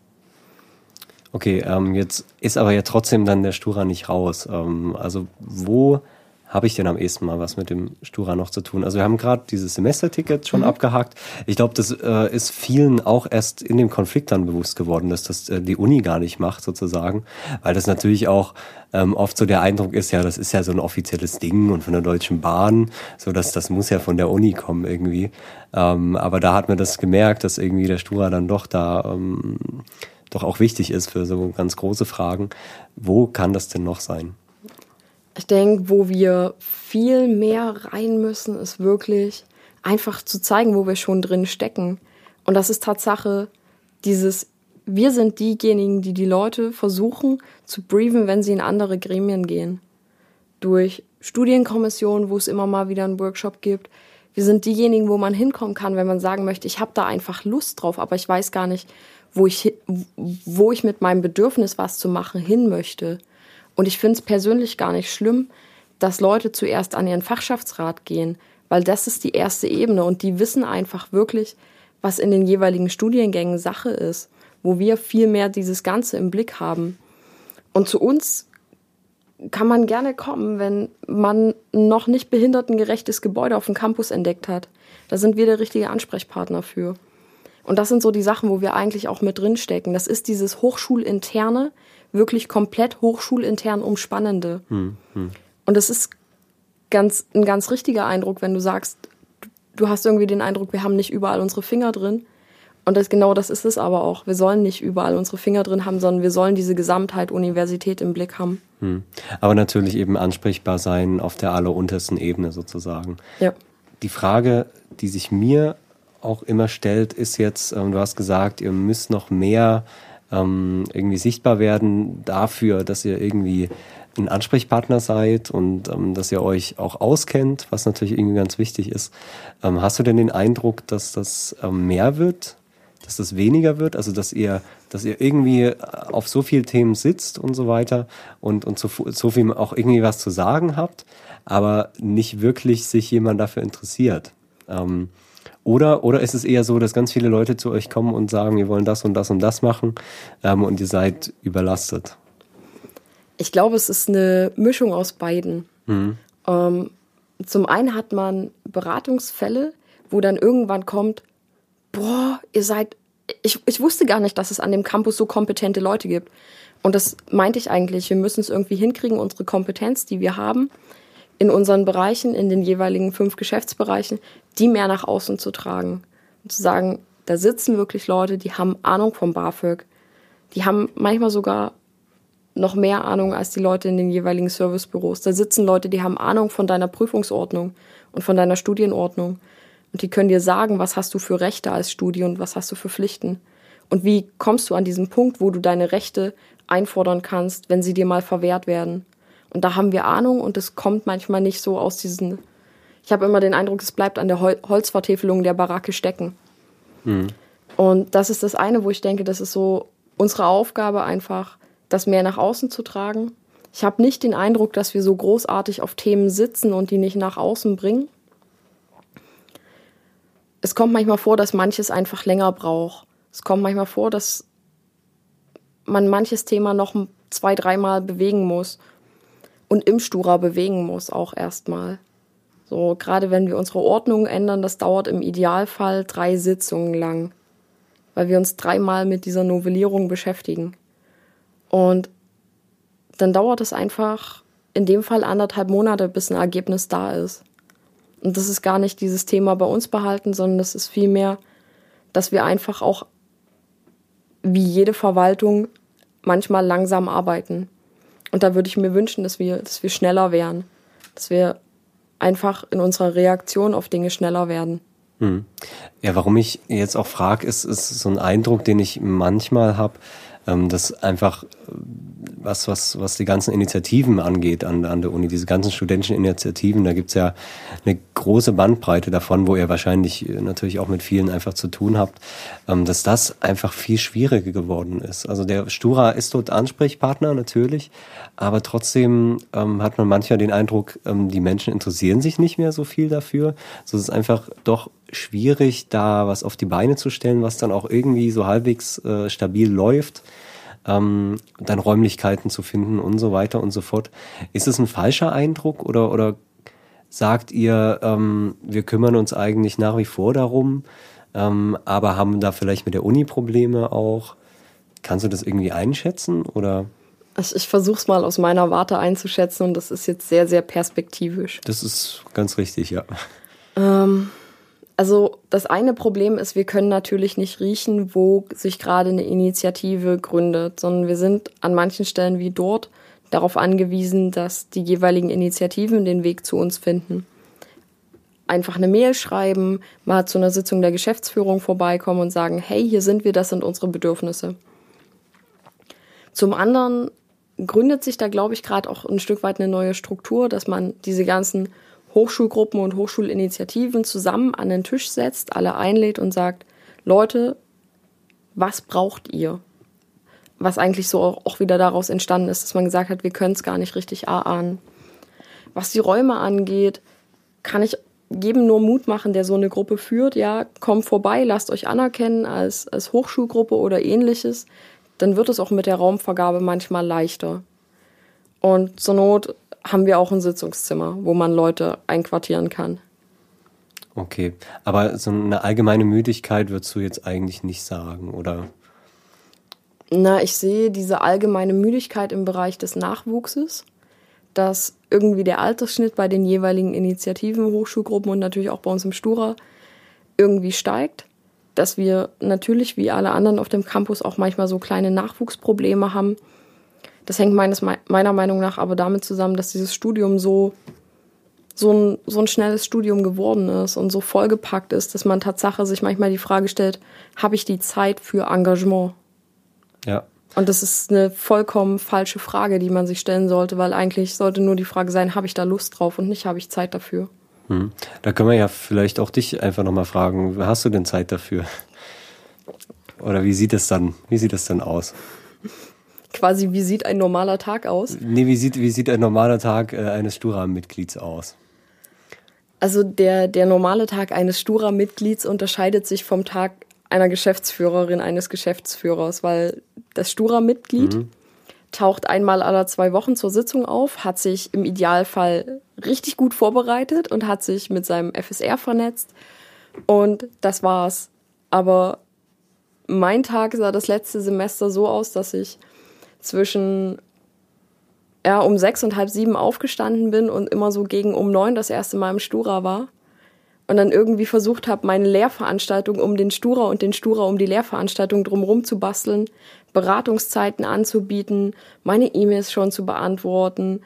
Okay, ähm, jetzt ist aber ja trotzdem dann der Stura nicht raus. Ähm, also wo habe ich denn am ehesten mal was mit dem Stura noch zu tun? Also wir haben gerade dieses Semesterticket schon mhm. abgehakt. Ich glaube, das äh, ist vielen auch erst in dem Konflikt dann bewusst geworden, dass das äh, die Uni gar nicht macht sozusagen, weil das natürlich auch ähm, oft so der Eindruck ist, ja, das ist ja so ein offizielles Ding und von der Deutschen Bahn, so dass das muss ja von der Uni kommen irgendwie. Ähm, aber da hat man das gemerkt, dass irgendwie der Stura dann doch da ähm, doch auch wichtig ist für so ganz große Fragen. Wo kann das denn noch sein? Ich denke, wo wir viel mehr rein müssen, ist wirklich einfach zu zeigen, wo wir schon drin stecken. Und das ist Tatsache dieses, wir sind diejenigen, die die Leute versuchen zu briefen, wenn sie in andere Gremien gehen. Durch Studienkommissionen, wo es immer mal wieder einen Workshop gibt. Wir sind diejenigen, wo man hinkommen kann, wenn man sagen möchte, ich habe da einfach Lust drauf, aber ich weiß gar nicht, wo ich, wo ich mit meinem Bedürfnis, was zu machen, hin möchte. Und ich finde es persönlich gar nicht schlimm, dass Leute zuerst an ihren Fachschaftsrat gehen, weil das ist die erste Ebene und die wissen einfach wirklich, was in den jeweiligen Studiengängen Sache ist, wo wir viel mehr dieses Ganze im Blick haben. Und zu uns kann man gerne kommen, wenn man noch nicht behindertengerechtes Gebäude auf dem Campus entdeckt hat. Da sind wir der richtige Ansprechpartner für. Und das sind so die Sachen, wo wir eigentlich auch mit drinstecken. Das ist dieses Hochschulinterne, wirklich komplett hochschulintern umspannende. Hm, hm. Und das ist ganz, ein ganz richtiger Eindruck, wenn du sagst, du hast irgendwie den Eindruck, wir haben nicht überall unsere Finger drin. Und das, genau das ist es aber auch. Wir sollen nicht überall unsere Finger drin haben, sondern wir sollen diese Gesamtheit Universität im Blick haben. Hm. Aber natürlich eben ansprechbar sein auf der alleruntersten Ebene sozusagen. Ja. Die Frage, die sich mir auch immer stellt, ist jetzt, ähm, du hast gesagt, ihr müsst noch mehr ähm, irgendwie sichtbar werden dafür, dass ihr irgendwie ein Ansprechpartner seid und ähm, dass ihr euch auch auskennt, was natürlich irgendwie ganz wichtig ist. Ähm, hast du denn den Eindruck, dass das ähm, mehr wird, dass das weniger wird, also dass ihr, dass ihr irgendwie auf so viele Themen sitzt und so weiter und, und so, so viel auch irgendwie was zu sagen habt, aber nicht wirklich sich jemand dafür interessiert? Oder, oder ist es eher so, dass ganz viele Leute zu euch kommen und sagen, wir wollen das und das und das machen ähm, und ihr seid überlastet? Ich glaube, es ist eine Mischung aus beiden. Mhm. Ähm, zum einen hat man Beratungsfälle, wo dann irgendwann kommt, boah, ihr seid, ich, ich wusste gar nicht, dass es an dem Campus so kompetente Leute gibt. Und das meinte ich eigentlich, wir müssen es irgendwie hinkriegen, unsere Kompetenz, die wir haben, in unseren Bereichen, in den jeweiligen fünf Geschäftsbereichen, die mehr nach außen zu tragen. Und zu sagen, da sitzen wirklich Leute, die haben Ahnung vom BAföG. Die haben manchmal sogar noch mehr Ahnung als die Leute in den jeweiligen Servicebüros. Da sitzen Leute, die haben Ahnung von deiner Prüfungsordnung und von deiner Studienordnung. Und die können dir sagen, was hast du für Rechte als Studi und was hast du für Pflichten. Und wie kommst du an diesen Punkt, wo du deine Rechte einfordern kannst, wenn sie dir mal verwehrt werden. Und da haben wir Ahnung und es kommt manchmal nicht so aus diesen. Ich habe immer den Eindruck, es bleibt an der Hol Holzvertäfelung der Baracke stecken. Mhm. Und das ist das eine, wo ich denke, das ist so unsere Aufgabe, einfach das mehr nach außen zu tragen. Ich habe nicht den Eindruck, dass wir so großartig auf Themen sitzen und die nicht nach außen bringen. Es kommt manchmal vor, dass manches einfach länger braucht. Es kommt manchmal vor, dass man manches Thema noch zwei, dreimal bewegen muss und im Stura bewegen muss auch erstmal. So, gerade wenn wir unsere Ordnung ändern, das dauert im Idealfall drei Sitzungen lang, weil wir uns dreimal mit dieser Novellierung beschäftigen. Und dann dauert es einfach in dem Fall anderthalb Monate, bis ein Ergebnis da ist. Und das ist gar nicht dieses Thema bei uns behalten, sondern das ist vielmehr, dass wir einfach auch wie jede Verwaltung manchmal langsam arbeiten. Und da würde ich mir wünschen, dass wir, dass wir schneller wären, dass wir einfach in unserer Reaktion auf Dinge schneller werden. Hm. Ja, warum ich jetzt auch frage, ist, ist so ein Eindruck, den ich manchmal habe, ähm, dass einfach äh, was, was, was die ganzen Initiativen angeht an, an der Uni, diese ganzen studentischen Initiativen, da gibt's ja eine große Bandbreite davon, wo ihr wahrscheinlich äh, natürlich auch mit vielen einfach zu tun habt, ähm, dass das einfach viel schwieriger geworden ist. Also der Stura ist dort Ansprechpartner natürlich, aber trotzdem ähm, hat man manchmal den Eindruck, ähm, die Menschen interessieren sich nicht mehr so viel dafür. So ist es einfach doch schwierig, da was auf die Beine zu stellen, was dann auch irgendwie so halbwegs äh, stabil läuft, ähm, dann Räumlichkeiten zu finden und so weiter und so fort. Ist es ein falscher Eindruck oder, oder sagt ihr, ähm, wir kümmern uns eigentlich nach wie vor darum, ähm, aber haben da vielleicht mit der Uni Probleme auch? Kannst du das irgendwie einschätzen oder? Also ich versuche es mal aus meiner Warte einzuschätzen und das ist jetzt sehr, sehr perspektivisch. Das ist ganz richtig, ja. Ähm, also das eine Problem ist, wir können natürlich nicht riechen, wo sich gerade eine Initiative gründet, sondern wir sind an manchen Stellen wie dort darauf angewiesen, dass die jeweiligen Initiativen den Weg zu uns finden. Einfach eine Mail schreiben, mal zu einer Sitzung der Geschäftsführung vorbeikommen und sagen, hey, hier sind wir, das sind unsere Bedürfnisse. Zum anderen gründet sich da, glaube ich, gerade auch ein Stück weit eine neue Struktur, dass man diese ganzen Hochschulgruppen und Hochschulinitiativen zusammen an den Tisch setzt, alle einlädt und sagt, Leute, was braucht ihr? Was eigentlich so auch wieder daraus entstanden ist, dass man gesagt hat, wir können es gar nicht richtig erahnen. Was die Räume angeht, kann ich jedem nur Mut machen, der so eine Gruppe führt. Ja, kommt vorbei, lasst euch anerkennen als, als Hochschulgruppe oder ähnliches. Dann wird es auch mit der Raumvergabe manchmal leichter. Und zur Not haben wir auch ein Sitzungszimmer, wo man Leute einquartieren kann. Okay, aber so eine allgemeine Müdigkeit würdest du jetzt eigentlich nicht sagen, oder? Na, ich sehe diese allgemeine Müdigkeit im Bereich des Nachwuchses, dass irgendwie der Altersschnitt bei den jeweiligen Initiativen, Hochschulgruppen und natürlich auch bei uns im Stura irgendwie steigt, dass wir natürlich wie alle anderen auf dem Campus auch manchmal so kleine Nachwuchsprobleme haben das hängt meines, meiner Meinung nach aber damit zusammen, dass dieses Studium so, so, ein, so ein schnelles Studium geworden ist und so vollgepackt ist, dass man Tatsache sich manchmal die Frage stellt, habe ich die Zeit für Engagement? Ja. Und das ist eine vollkommen falsche Frage, die man sich stellen sollte, weil eigentlich sollte nur die Frage sein, habe ich da Lust drauf und nicht habe ich Zeit dafür. Hm. Da können wir ja vielleicht auch dich einfach nochmal fragen, hast du denn Zeit dafür? Oder wie sieht es dann, wie sieht es dann aus? Quasi, wie sieht ein normaler Tag aus? Nee, wie sieht, wie sieht ein normaler Tag äh, eines Stura-Mitglieds aus? Also der, der normale Tag eines Stura-Mitglieds unterscheidet sich vom Tag einer Geschäftsführerin, eines Geschäftsführers, weil das Stura-Mitglied mhm. taucht einmal alle zwei Wochen zur Sitzung auf, hat sich im Idealfall richtig gut vorbereitet und hat sich mit seinem FSR vernetzt und das war's. Aber mein Tag sah das letzte Semester so aus, dass ich zwischen ja, um sechs und halb sieben aufgestanden bin und immer so gegen um neun das erste Mal im Stura war. Und dann irgendwie versucht habe, meine Lehrveranstaltung um den Stura und den Stura um die Lehrveranstaltung drumherum zu basteln, Beratungszeiten anzubieten, meine E-Mails schon zu beantworten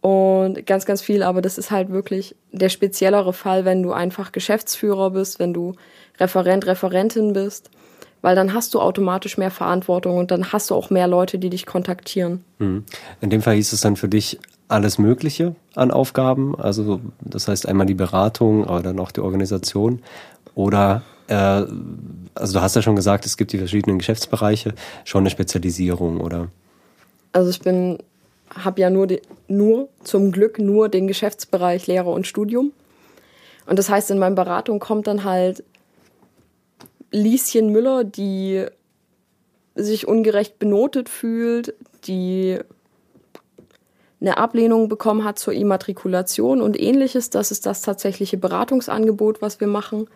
und ganz, ganz viel. Aber das ist halt wirklich der speziellere Fall, wenn du einfach Geschäftsführer bist, wenn du Referent, Referentin bist weil dann hast du automatisch mehr Verantwortung und dann hast du auch mehr Leute, die dich kontaktieren. Hm. In dem Fall hieß es dann für dich alles Mögliche an Aufgaben, also das heißt einmal die Beratung, aber dann auch die Organisation oder äh, also du hast ja schon gesagt, es gibt die verschiedenen Geschäftsbereiche, schon eine Spezialisierung oder? Also ich bin habe ja nur, die, nur zum Glück nur den Geschäftsbereich Lehre und Studium. Und das heißt, in meiner Beratung kommt dann halt Lieschen Müller, die sich ungerecht benotet fühlt, die eine Ablehnung bekommen hat zur Immatrikulation und ähnliches. Das ist das tatsächliche Beratungsangebot, was wir machen.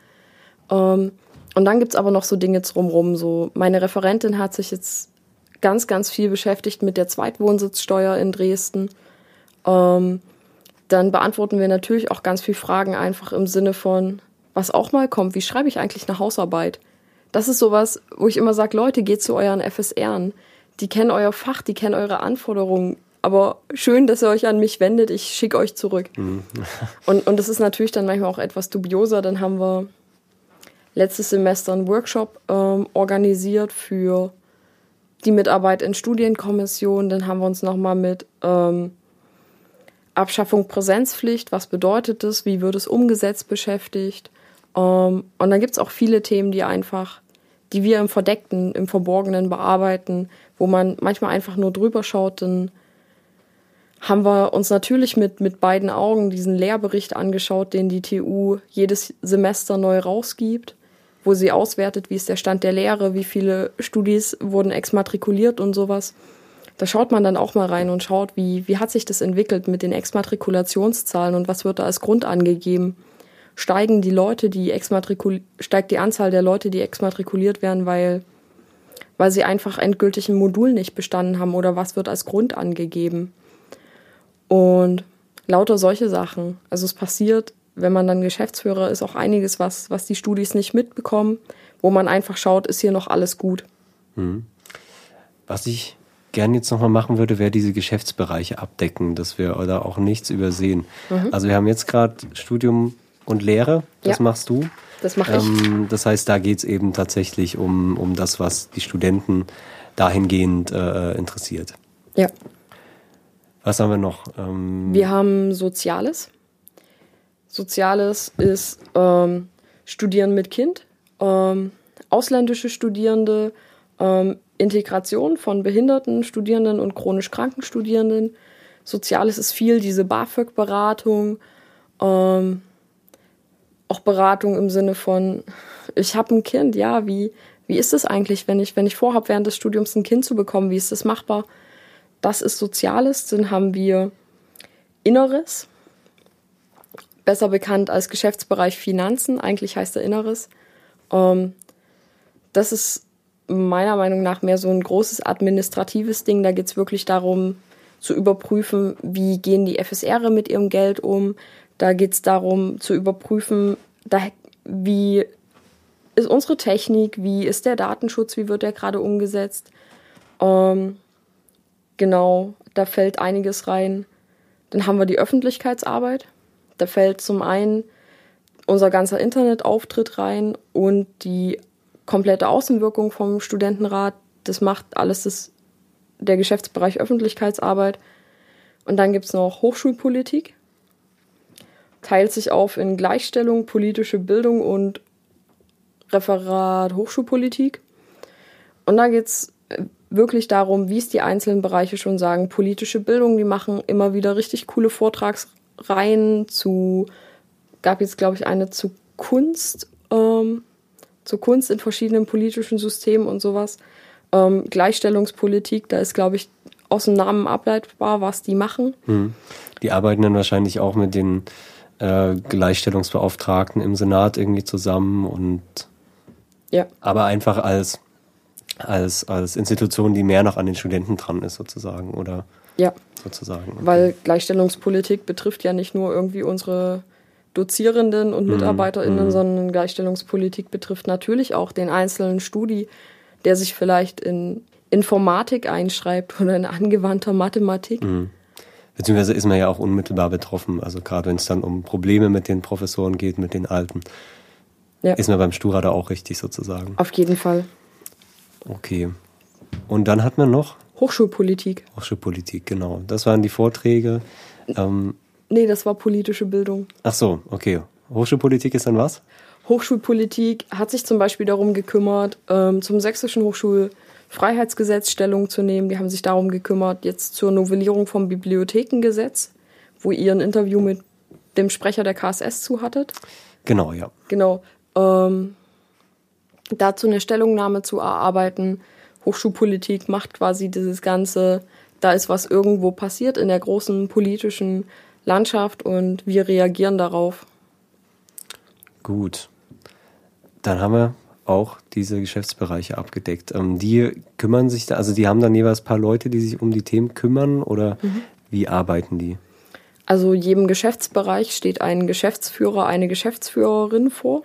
Ähm, und dann gibt es aber noch so Dinge drumherum. So, meine Referentin hat sich jetzt ganz, ganz viel beschäftigt mit der Zweitwohnsitzsteuer in Dresden. Ähm, dann beantworten wir natürlich auch ganz viele Fragen einfach im Sinne von, was auch mal kommt, wie schreibe ich eigentlich eine Hausarbeit? Das ist sowas, wo ich immer sage, Leute, geht zu euren FSRen. Die kennen euer Fach, die kennen eure Anforderungen. Aber schön, dass ihr euch an mich wendet, ich schicke euch zurück. Mhm. und, und das ist natürlich dann manchmal auch etwas dubioser. Dann haben wir letztes Semester einen Workshop ähm, organisiert für die Mitarbeit in Studienkommissionen. Dann haben wir uns nochmal mit ähm, Abschaffung Präsenzpflicht, was bedeutet das, wie wird es umgesetzt, beschäftigt. Ähm, und dann gibt es auch viele Themen, die einfach, die wir im Verdeckten, im Verborgenen bearbeiten, wo man manchmal einfach nur drüber schaut, dann haben wir uns natürlich mit, mit beiden Augen diesen Lehrbericht angeschaut, den die TU jedes Semester neu rausgibt, wo sie auswertet, wie ist der Stand der Lehre, wie viele Studis wurden exmatrikuliert und sowas da schaut man dann auch mal rein und schaut, wie, wie hat sich das entwickelt mit den Exmatrikulationszahlen und was wird da als Grund angegeben. Steigen die Leute, die steigt die Anzahl der Leute, die exmatrikuliert werden, weil, weil sie einfach endgültig ein Modul nicht bestanden haben oder was wird als Grund angegeben. Und lauter solche Sachen. Also es passiert, wenn man dann Geschäftsführer ist, auch einiges, was, was die Studis nicht mitbekommen, wo man einfach schaut, ist hier noch alles gut. Mhm. Was ich gerne jetzt nochmal machen würde, wäre diese Geschäftsbereiche abdecken, dass wir da auch nichts übersehen. Mhm. Also wir haben jetzt gerade Studium und Lehre, das ja. machst du. Das mache ich. Ähm, das heißt, da geht es eben tatsächlich um, um das, was die Studenten dahingehend äh, interessiert. Ja. Was haben wir noch? Ähm, wir haben Soziales. Soziales ist ähm, Studieren mit Kind, ähm, ausländische Studierende, ähm, Integration von behinderten Studierenden und chronisch kranken Studierenden. Soziales ist viel, diese BAföG-Beratung, ähm, auch Beratung im Sinne von, ich habe ein Kind, ja, wie, wie ist es eigentlich, wenn ich, wenn ich vorhabe, während des Studiums ein Kind zu bekommen, wie ist das machbar? Das ist Soziales, dann haben wir Inneres, besser bekannt als Geschäftsbereich Finanzen, eigentlich heißt er Inneres. Ähm, das ist meiner Meinung nach mehr so ein großes administratives Ding. Da geht es wirklich darum, zu überprüfen, wie gehen die FSR mit ihrem Geld um. Da geht es darum, zu überprüfen, da, wie ist unsere Technik, wie ist der Datenschutz, wie wird der gerade umgesetzt. Ähm, genau, da fällt einiges rein. Dann haben wir die Öffentlichkeitsarbeit. Da fällt zum einen unser ganzer Internetauftritt rein und die komplette Außenwirkung vom Studentenrat. Das macht alles das, der Geschäftsbereich Öffentlichkeitsarbeit. Und dann gibt es noch Hochschulpolitik. Teilt sich auf in Gleichstellung, politische Bildung und Referat Hochschulpolitik. Und da geht es äh, wirklich darum, wie es die einzelnen Bereiche schon sagen. Politische Bildung, die machen immer wieder richtig coole Vortragsreihen zu, gab jetzt glaube ich eine zu Kunst, ähm, zur Kunst in verschiedenen politischen Systemen und sowas. Ähm, Gleichstellungspolitik, da ist, glaube ich, aus dem Namen ableitbar, was die machen. Hm. Die arbeiten dann wahrscheinlich auch mit den äh, Gleichstellungsbeauftragten im Senat irgendwie zusammen und ja. aber einfach als, als, als Institution, die mehr noch an den Studenten dran ist, sozusagen, oder? Ja. Sozusagen. Okay. Weil Gleichstellungspolitik betrifft ja nicht nur irgendwie unsere Dozierenden und mhm. MitarbeiterInnen, mhm. sondern Gleichstellungspolitik betrifft natürlich auch den einzelnen Studi, der sich vielleicht in Informatik einschreibt oder in angewandter Mathematik. Mhm. Beziehungsweise ist man ja auch unmittelbar betroffen. Also gerade wenn es dann um Probleme mit den Professoren geht, mit den Alten, ja. ist man beim Stura da auch richtig sozusagen. Auf jeden Fall. Okay. Und dann hat man noch Hochschulpolitik. Hochschulpolitik, genau. Das waren die Vorträge. Ähm, Nee, das war politische Bildung. Ach so, okay. Hochschulpolitik ist dann was? Hochschulpolitik hat sich zum Beispiel darum gekümmert, ähm, zum sächsischen Hochschulfreiheitsgesetz Stellung zu nehmen. Die haben sich darum gekümmert, jetzt zur Novellierung vom Bibliothekengesetz, wo ihr ein Interview mit dem Sprecher der KSS zu hattet. Genau, ja. Genau. Ähm, dazu eine Stellungnahme zu erarbeiten. Hochschulpolitik macht quasi dieses Ganze, da ist was irgendwo passiert in der großen politischen Landschaft und wir reagieren darauf. Gut. Dann haben wir auch diese Geschäftsbereiche abgedeckt. Ähm, die kümmern sich da, also die haben dann jeweils ein paar Leute, die sich um die Themen kümmern oder mhm. wie arbeiten die? Also jedem Geschäftsbereich steht ein Geschäftsführer, eine Geschäftsführerin vor.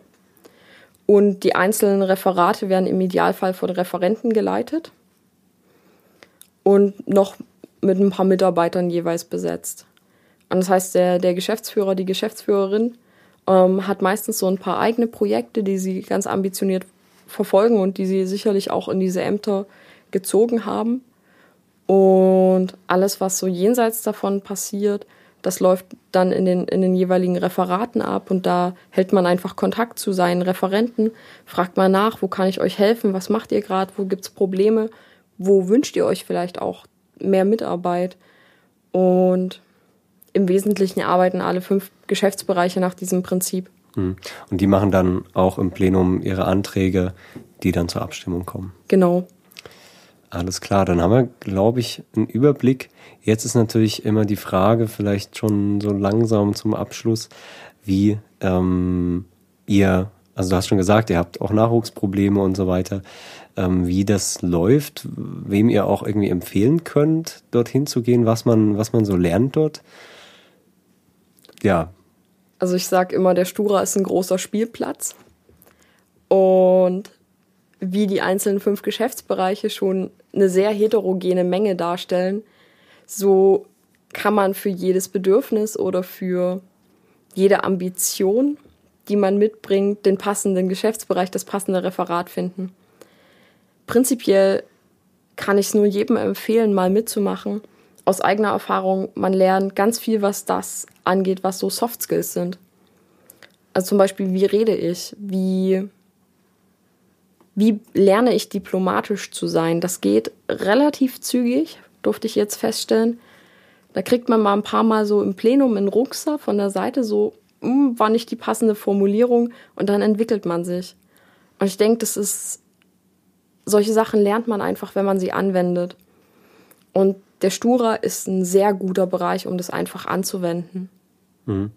Und die einzelnen Referate werden im Idealfall von Referenten geleitet und noch mit ein paar Mitarbeitern jeweils besetzt. Und das heißt, der, der Geschäftsführer, die Geschäftsführerin ähm, hat meistens so ein paar eigene Projekte, die sie ganz ambitioniert verfolgen und die sie sicherlich auch in diese Ämter gezogen haben. Und alles, was so jenseits davon passiert, das läuft dann in den, in den jeweiligen Referaten ab und da hält man einfach Kontakt zu seinen Referenten, fragt mal nach, wo kann ich euch helfen, was macht ihr gerade, wo gibt es Probleme, wo wünscht ihr euch vielleicht auch mehr Mitarbeit. Und im Wesentlichen arbeiten alle fünf Geschäftsbereiche nach diesem Prinzip. Hm. Und die machen dann auch im Plenum ihre Anträge, die dann zur Abstimmung kommen. Genau. Alles klar, dann haben wir, glaube ich, einen Überblick. Jetzt ist natürlich immer die Frage, vielleicht schon so langsam zum Abschluss, wie ähm, ihr, also du hast schon gesagt, ihr habt auch Nachwuchsprobleme und so weiter, ähm, wie das läuft, wem ihr auch irgendwie empfehlen könnt, dorthin zu gehen, was man, was man so lernt dort. Ja. Also ich sage immer, der Stura ist ein großer Spielplatz. Und wie die einzelnen fünf Geschäftsbereiche schon eine sehr heterogene Menge darstellen, so kann man für jedes Bedürfnis oder für jede Ambition, die man mitbringt, den passenden Geschäftsbereich, das passende Referat finden. Prinzipiell kann ich es nur jedem empfehlen, mal mitzumachen. Aus eigener Erfahrung, man lernt ganz viel, was das angeht, was so Soft Skills sind. Also zum Beispiel, wie rede ich? Wie wie lerne ich diplomatisch zu sein? Das geht relativ zügig, durfte ich jetzt feststellen. Da kriegt man mal ein paar Mal so im Plenum einen Ruckser von der Seite, so hm, war nicht die passende Formulierung und dann entwickelt man sich. Und ich denke, das ist, solche Sachen lernt man einfach, wenn man sie anwendet. Und der Stura ist ein sehr guter Bereich, um das einfach anzuwenden. Mhm.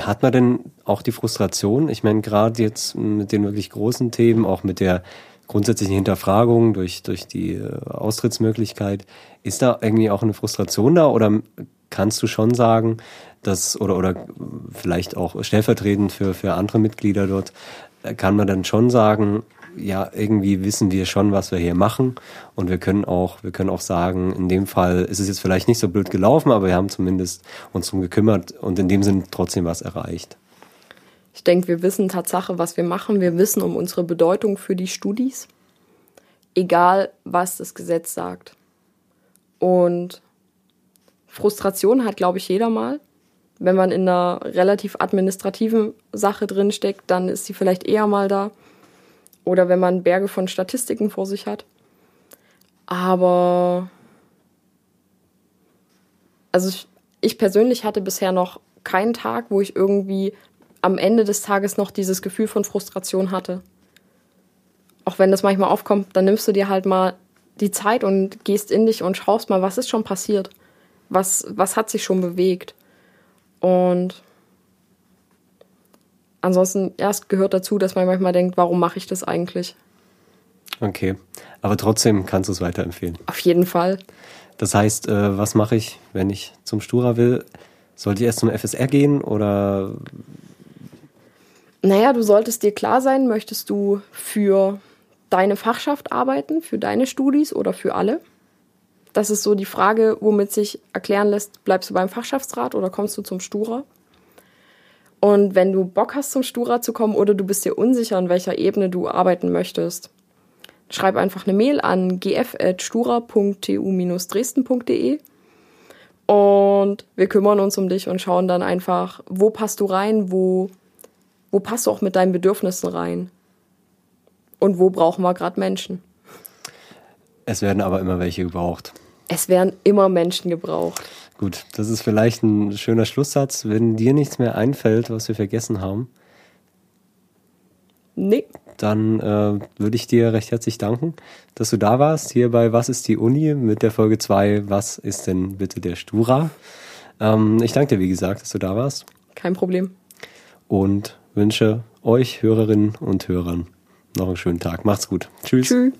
Hat man denn auch die Frustration? Ich meine, gerade jetzt mit den wirklich großen Themen, auch mit der grundsätzlichen Hinterfragung durch, durch die äh, Austrittsmöglichkeit, ist da irgendwie auch eine Frustration da oder kannst du schon sagen, dass, oder, oder vielleicht auch stellvertretend für, für andere Mitglieder dort, äh, kann man dann schon sagen, ja, irgendwie wissen wir schon, was wir hier machen. Und wir können auch, wir können auch sagen, in dem Fall ist es jetzt vielleicht nicht so blöd gelaufen, aber wir haben zumindest uns drum gekümmert und in dem Sinn trotzdem was erreicht. Ich denke, wir wissen Tatsache, was wir machen. Wir wissen um unsere Bedeutung für die Studis. Egal, was das Gesetz sagt. Und Frustration hat, glaube ich, jeder mal. Wenn man in einer relativ administrativen Sache drinsteckt, dann ist sie vielleicht eher mal da oder wenn man Berge von Statistiken vor sich hat. Aber also ich, ich persönlich hatte bisher noch keinen Tag, wo ich irgendwie am Ende des Tages noch dieses Gefühl von Frustration hatte. Auch wenn das manchmal aufkommt, dann nimmst du dir halt mal die Zeit und gehst in dich und schaust mal, was ist schon passiert? Was, was hat sich schon bewegt? Und ansonsten erst gehört dazu, dass man manchmal denkt, warum mache ich das eigentlich? Okay, aber trotzdem kannst du es weiterempfehlen. Auf jeden Fall. Das heißt, äh, was mache ich, wenn ich zum Stura will? Sollte ich erst zum FSR gehen oder? Naja, du solltest dir klar sein, möchtest du für deine Fachschaft arbeiten, für deine Studis oder für alle? Das ist so die Frage, womit sich erklären lässt, bleibst du beim Fachschaftsrat oder kommst du zum Stura? Und wenn du Bock hast, zum Stura zu kommen oder du bist dir unsicher, an welcher Ebene du arbeiten möchtest, schreib einfach eine Mail an gf.stura.tu-dresden.de und wir kümmern uns um dich und schauen dann einfach, wo passt du rein, wo, wo passt du auch mit deinen Bedürfnissen rein und wo brauchen wir gerade Menschen. Es werden aber immer welche gebraucht. Es werden immer Menschen gebraucht. Gut, das ist vielleicht ein schöner Schlusssatz. Wenn dir nichts mehr einfällt, was wir vergessen haben, nee. dann äh, würde ich dir recht herzlich danken, dass du da warst, hier bei Was ist die Uni mit der Folge 2, Was ist denn bitte der Stura? Ähm, ich danke dir, wie gesagt, dass du da warst. Kein Problem. Und wünsche euch, Hörerinnen und Hörern, noch einen schönen Tag. Macht's gut. Tschüss. Tschüss.